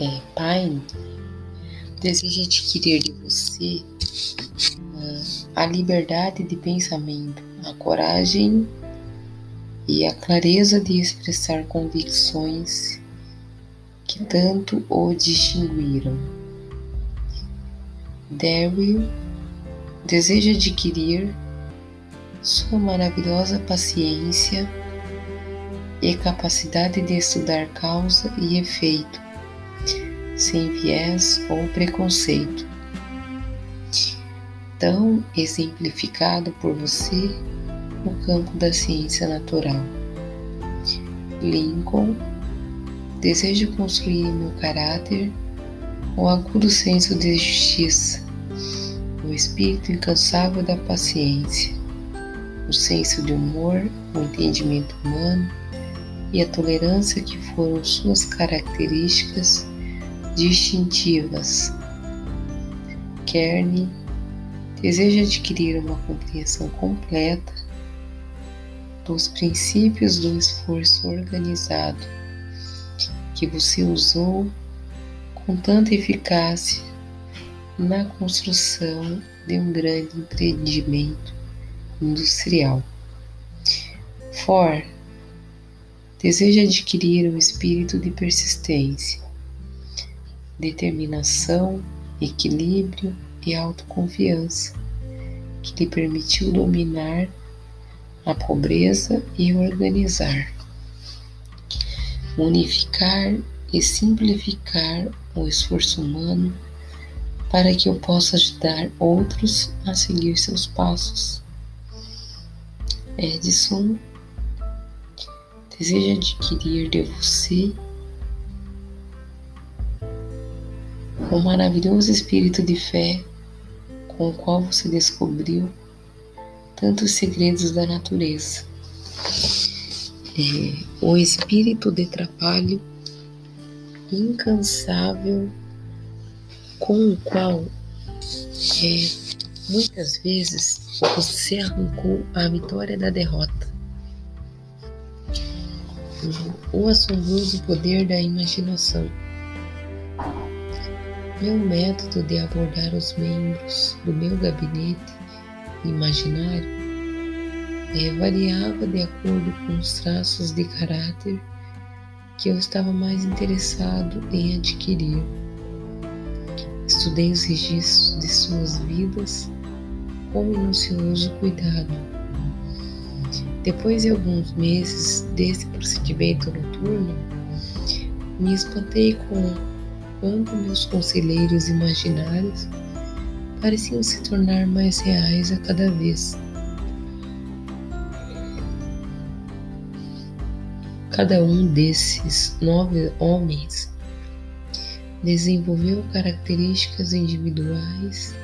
é, Pine deseja adquirir de você uh, a liberdade de pensamento, a coragem e a clareza de expressar convicções que tanto o distinguiram. Daryl deseja adquirir sua maravilhosa paciência e capacidade de estudar causa e efeito, sem viés ou preconceito. Tão exemplificado por você no campo da ciência natural. Lincoln desejo construir meu caráter o agudo senso de justiça, o espírito incansável da paciência, o senso de humor, o entendimento humano e a tolerância que foram suas características distintivas. Kearney deseja adquirir uma compreensão completa dos princípios do esforço organizado que você usou com tanta eficácia na construção de um grande empreendimento industrial. Ford deseja adquirir um espírito de persistência, determinação, equilíbrio e autoconfiança que lhe permitiu dominar a pobreza e organizar, unificar e simplificar o esforço humano para que eu possa ajudar outros a seguir seus passos. Edson deseja adquirir de você o maravilhoso espírito de fé com o qual você descobriu tantos segredos da natureza. É, o espírito de trabalho incansável com o qual é, muitas vezes você arrancou a vitória da derrota. O assombroso poder da imaginação. Meu método de abordar os membros do meu gabinete imaginário é, variava de acordo com os traços de caráter que eu estava mais interessado em adquirir. Estudei os registros de suas vidas com minucioso cuidado. Depois de alguns meses desse procedimento noturno, me espantei com quanto meus conselheiros imaginários pareciam se tornar mais reais a cada vez. Cada um desses nove homens desenvolveu características individuais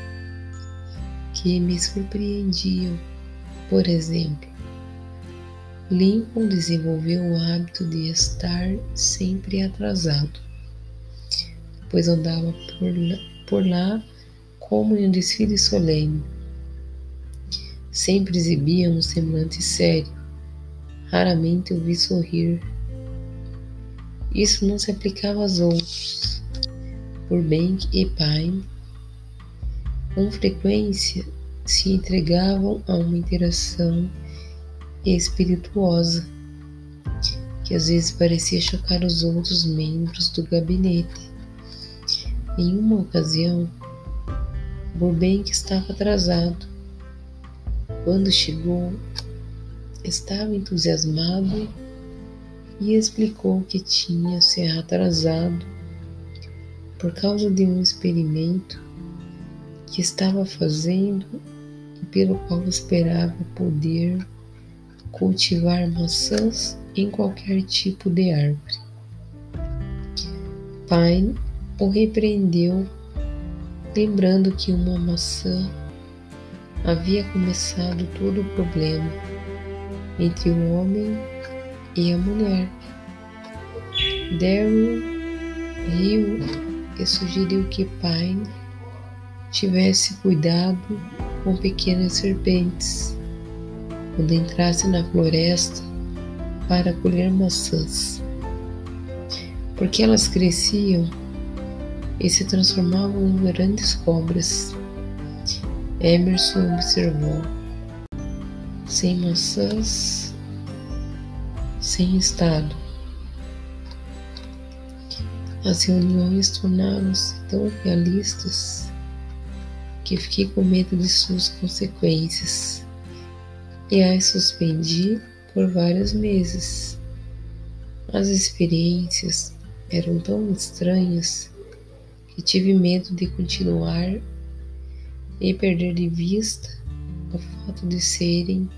que me surpreendiam. Por exemplo, Lincoln desenvolveu o hábito de estar sempre atrasado, pois andava por lá, por lá como em um desfile solene. Sempre exibia um semblante sério, raramente o vi sorrir. Isso não se aplicava aos outros. Burbank e Pine, com frequência, se entregavam a uma interação espirituosa que às vezes parecia chocar os outros membros do gabinete. Em uma ocasião, Burbank estava atrasado. Quando chegou, estava entusiasmado e explicou que tinha se atrasado por causa de um experimento que estava fazendo e pelo qual esperava poder cultivar maçãs em qualquer tipo de árvore. Pine o repreendeu, lembrando que uma maçã havia começado todo o problema entre o homem e a mulher. Daryl riu e sugeriu que Pine tivesse cuidado com pequenas serpentes quando entrasse na floresta para colher maçãs, porque elas cresciam e se transformavam em grandes cobras. Emerson observou. Sem maçãs, sem estado. As reuniões tornaram-se tão realistas que fiquei com medo de suas consequências e as suspendi por vários meses. As experiências eram tão estranhas tive medo de continuar e perder de vista o fato de serem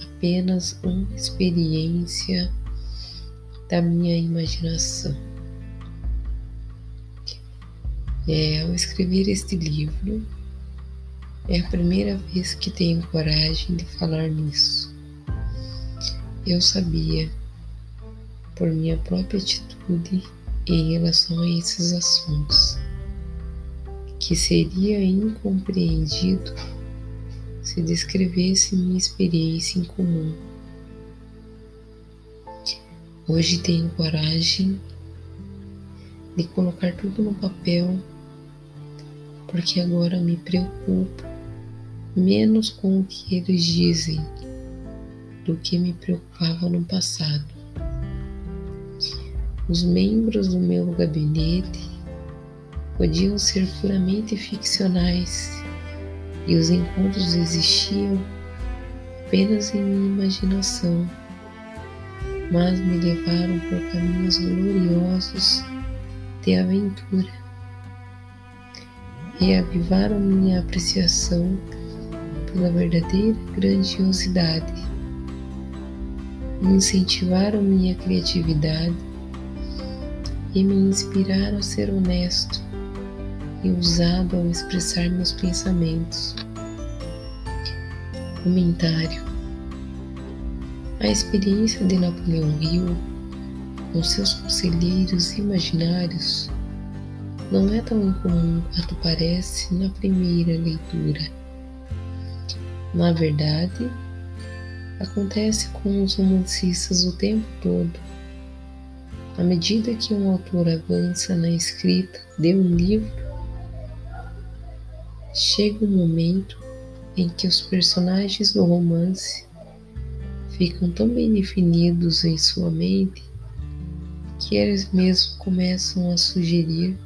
apenas uma experiência da minha imaginação. É, ao escrever este livro, é a primeira vez que tenho coragem de falar nisso. Eu sabia, por minha própria atitude em relação a esses assuntos, que seria incompreendido se descrevesse minha experiência em comum. Hoje tenho coragem de colocar tudo no papel, porque agora me preocupo menos com o que eles dizem do que me preocupava no passado. Os membros do meu gabinete podiam ser puramente ficcionais e os encontros existiam apenas em minha imaginação, mas me levaram por caminhos gloriosos de aventura. Reavivaram minha apreciação pela verdadeira grandiosidade, incentivaram minha criatividade e me inspiraram a ser honesto e usado ao expressar meus pensamentos. Comentário: A experiência de Napoleão Hill com seus conselheiros imaginários não é tão incomum quanto parece na primeira leitura. Na verdade, acontece com os romancistas o tempo todo. À medida que um autor avança na escrita de um livro, chega um momento em que os personagens do romance ficam tão bem definidos em sua mente que eles mesmos começam a sugerir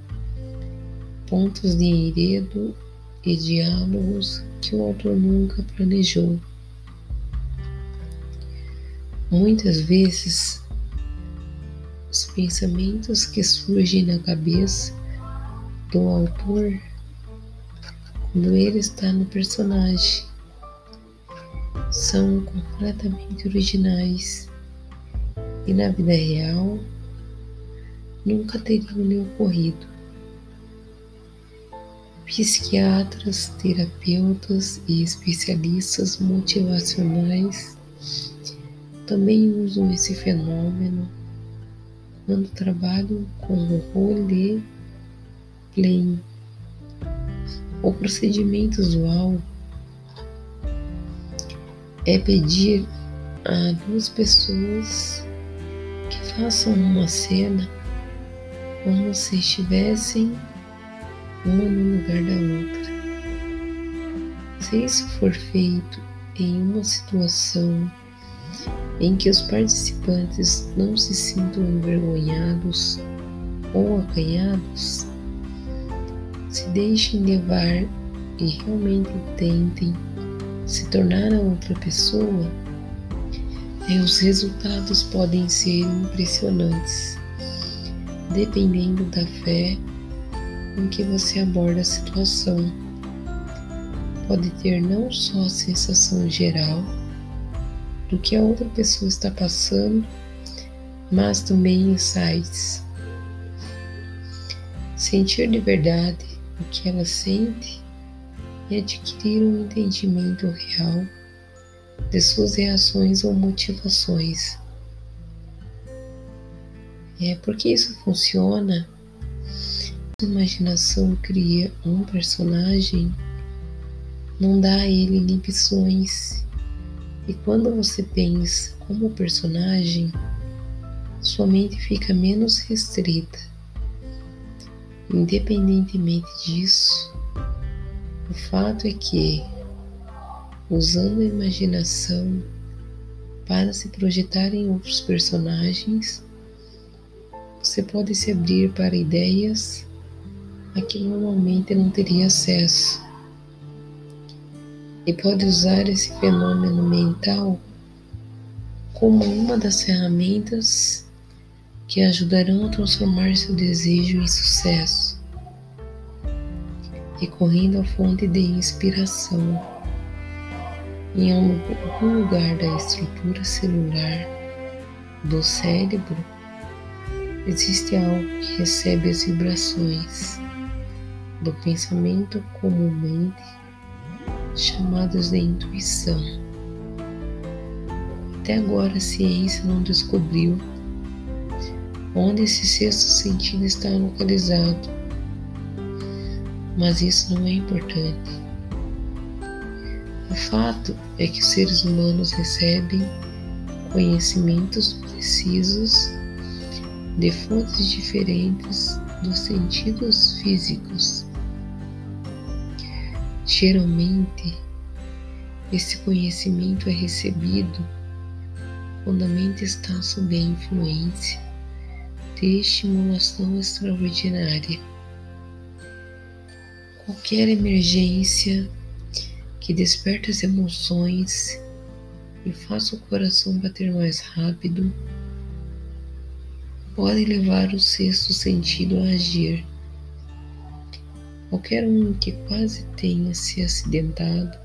pontos de enredo e diálogos que o autor nunca planejou. Muitas vezes, pensamentos que surgem na cabeça do autor quando ele está no personagem são completamente originais. E na vida real nunca teriam lhe ocorrido. Psiquiatras, terapeutas e especialistas motivacionais também usam esse fenômeno quando trabalham com o role playing. O procedimento usual é pedir a duas pessoas que façam uma cena como se estivessem uma no lugar da outra. Se isso for feito em uma situação em que os participantes não se sintam envergonhados ou acanhados, se deixem levar e realmente tentem se tornar a outra pessoa, e os resultados podem ser impressionantes, dependendo da fé com que você aborda a situação. Pode ter não só a sensação geral do que a outra pessoa está passando, mas também insights. Sentir de verdade o que ela sente e adquirir um entendimento real de suas reações ou motivações. É porque isso funciona sua imaginação cria um personagem, não dá a ele inibições. E quando você pensa como personagem, sua mente fica menos restrita. Independentemente disso, o fato é que, usando a imaginação para se projetar em outros personagens, você pode se abrir para ideias a que normalmente não teria acesso. E pode usar esse fenômeno mental como uma das ferramentas que ajudarão a transformar seu desejo em sucesso, recorrendo à fonte de inspiração em algum lugar da estrutura celular do cérebro existe algo que recebe as vibrações do pensamento comumente chamadas de intuição. Até agora a ciência não descobriu onde esse sexto sentido está localizado, mas isso não é importante. O fato é que os seres humanos recebem conhecimentos precisos de fontes diferentes dos sentidos físicos. Geralmente, esse conhecimento é recebido quando a mente está sob a influência de estimulação extraordinária. Qualquer emergência que desperte as emoções e faça o coração bater mais rápido pode levar o sexto sentido a agir. Qualquer um que quase tenha se acidentado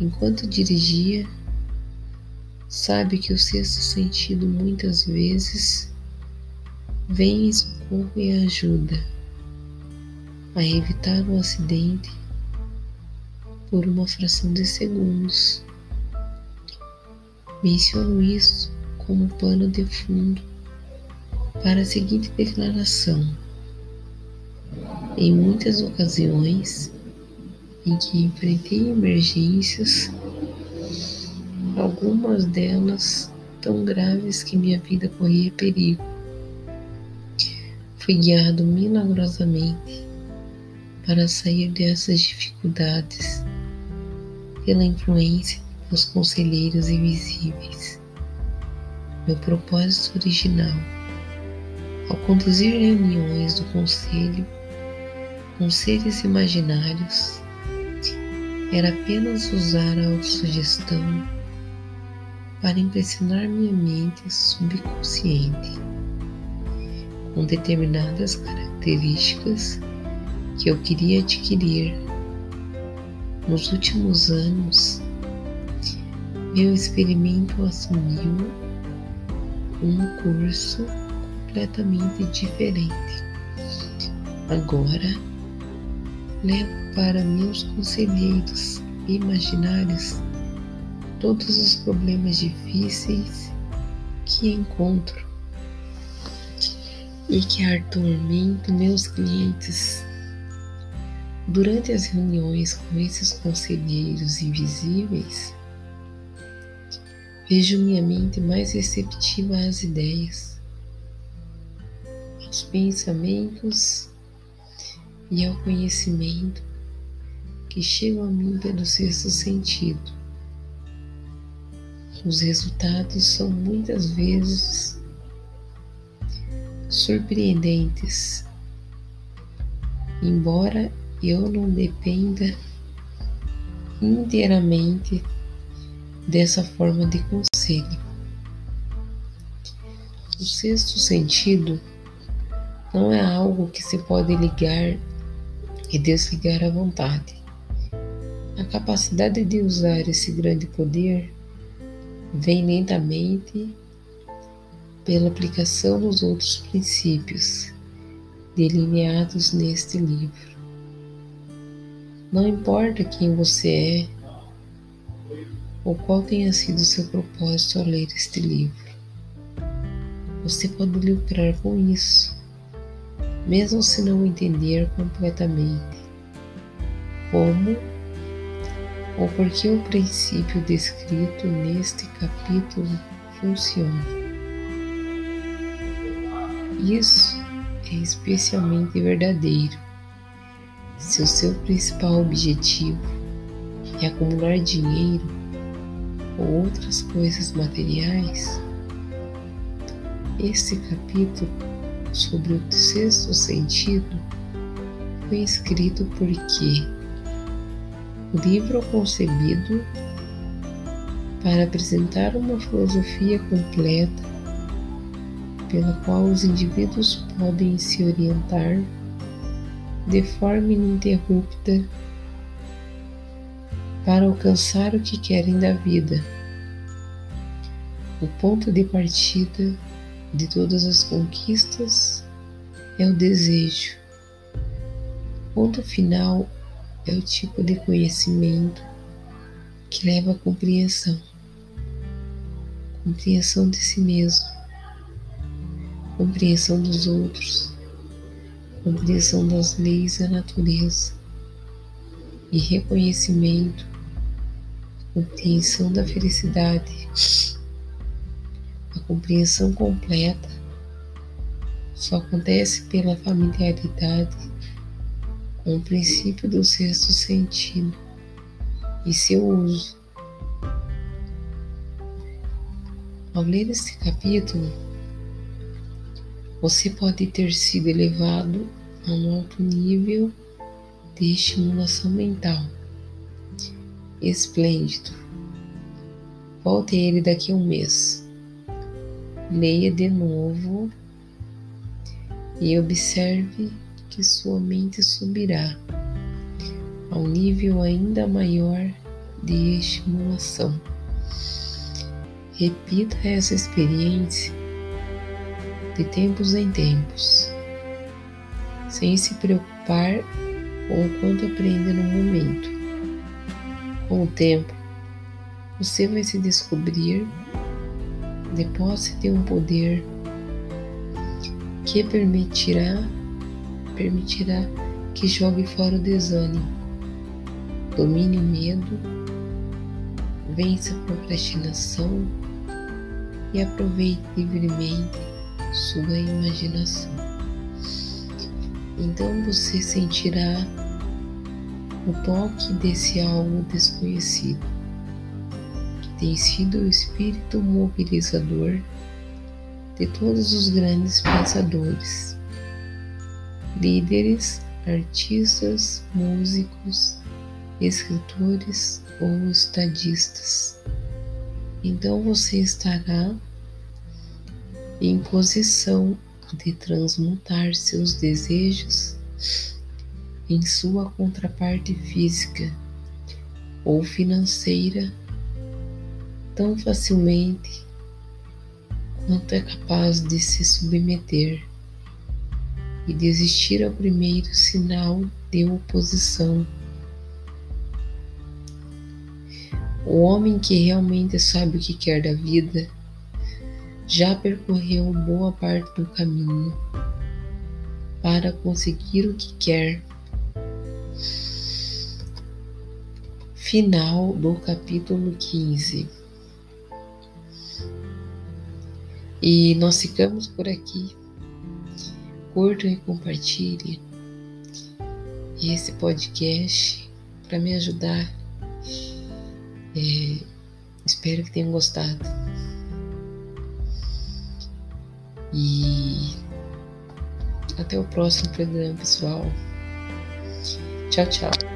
enquanto dirigia sabe que o sexto sentido muitas vezes vem em socorro e ajuda a evitar o acidente por uma fração de segundos. Menciono isso como pano de fundo para a seguinte declaração: Em muitas ocasiões em que enfrentei emergências, algumas delas tão graves que minha vida corria perigo, fui guiado milagrosamente para sair dessas dificuldades pela influência dos conselheiros invisíveis. Meu propósito original ao conduzir reuniões do conselho com seres imaginários, era apenas usar a autossugestão para impressionar minha mente subconsciente com determinadas características que eu queria adquirir. Nos últimos anos, meu experimento assumiu um curso completamente diferente. Agora, levo para meus conselheiros imaginários todos os problemas difíceis que encontro e que atormentam meus clientes. Durante as reuniões com esses conselheiros invisíveis, vejo minha mente mais receptiva às ideias aos pensamentos e ao conhecimento que chegam a mim pelo sexto sentido. Os resultados são muitas vezes surpreendentes, embora eu não dependa inteiramente dessa forma de conselho. O sexto sentido não é algo que se pode ligar e desligar à vontade. A capacidade de usar esse grande poder vem lentamente pela aplicação dos outros princípios delineados neste livro. Não importa quem você é ou qual tenha sido seu propósito ao ler este livro, você pode lucrar com isso mesmo se não entender completamente como ou por que o princípio descrito neste capítulo funciona. Isso é especialmente verdadeiro. Se o seu principal objetivo é acumular dinheiro ou outras coisas materiais, este capítulo sobre o sexto sentido foi escrito porque o livro concebido para apresentar uma filosofia completa pela qual os indivíduos podem se orientar de forma ininterrupta para alcançar o que querem da vida. O ponto de partida de todas as conquistas é o desejo. Ponto final é o tipo de conhecimento que leva à compreensão. Compreensão de si mesmo, compreensão dos outros, compreensão das leis da natureza. E reconhecimento, compreensão da felicidade. Compreensão completa só acontece pela familiaridade com o princípio do sexto sentido e seu uso. Ao ler este capítulo, você pode ter sido elevado a um alto nível de estimulação mental. Esplêndido. Volte a ele daqui a um mês. Leia de novo e observe que sua mente subirá a um nível ainda maior de estimulação. Repita essa experiência de tempos em tempos, sem se preocupar com o quanto aprende no momento. Com o tempo, você vai se descobrir de posse de um poder que permitirá permitirá que jogue fora o desânimo, domine o medo, vença a procrastinação e aproveite livremente sua imaginação. Então você sentirá o toque desse algo desconhecido, tem sido o espírito mobilizador de todos os grandes pensadores, líderes, artistas, músicos, escritores ou estadistas. Então você estará em posição de transmutar seus desejos em sua contraparte física ou financeira tão facilmente quanto é capaz de se submeter e desistir ao primeiro sinal de oposição. O homem que realmente sabe o que quer da vida já percorreu boa parte do caminho para conseguir o que quer. Final do capítulo 15. E nós ficamos por aqui. Curtam e compartilhem esse podcast para me ajudar. É, espero que tenham gostado. E até o próximo programa, pessoal. Tchau, tchau.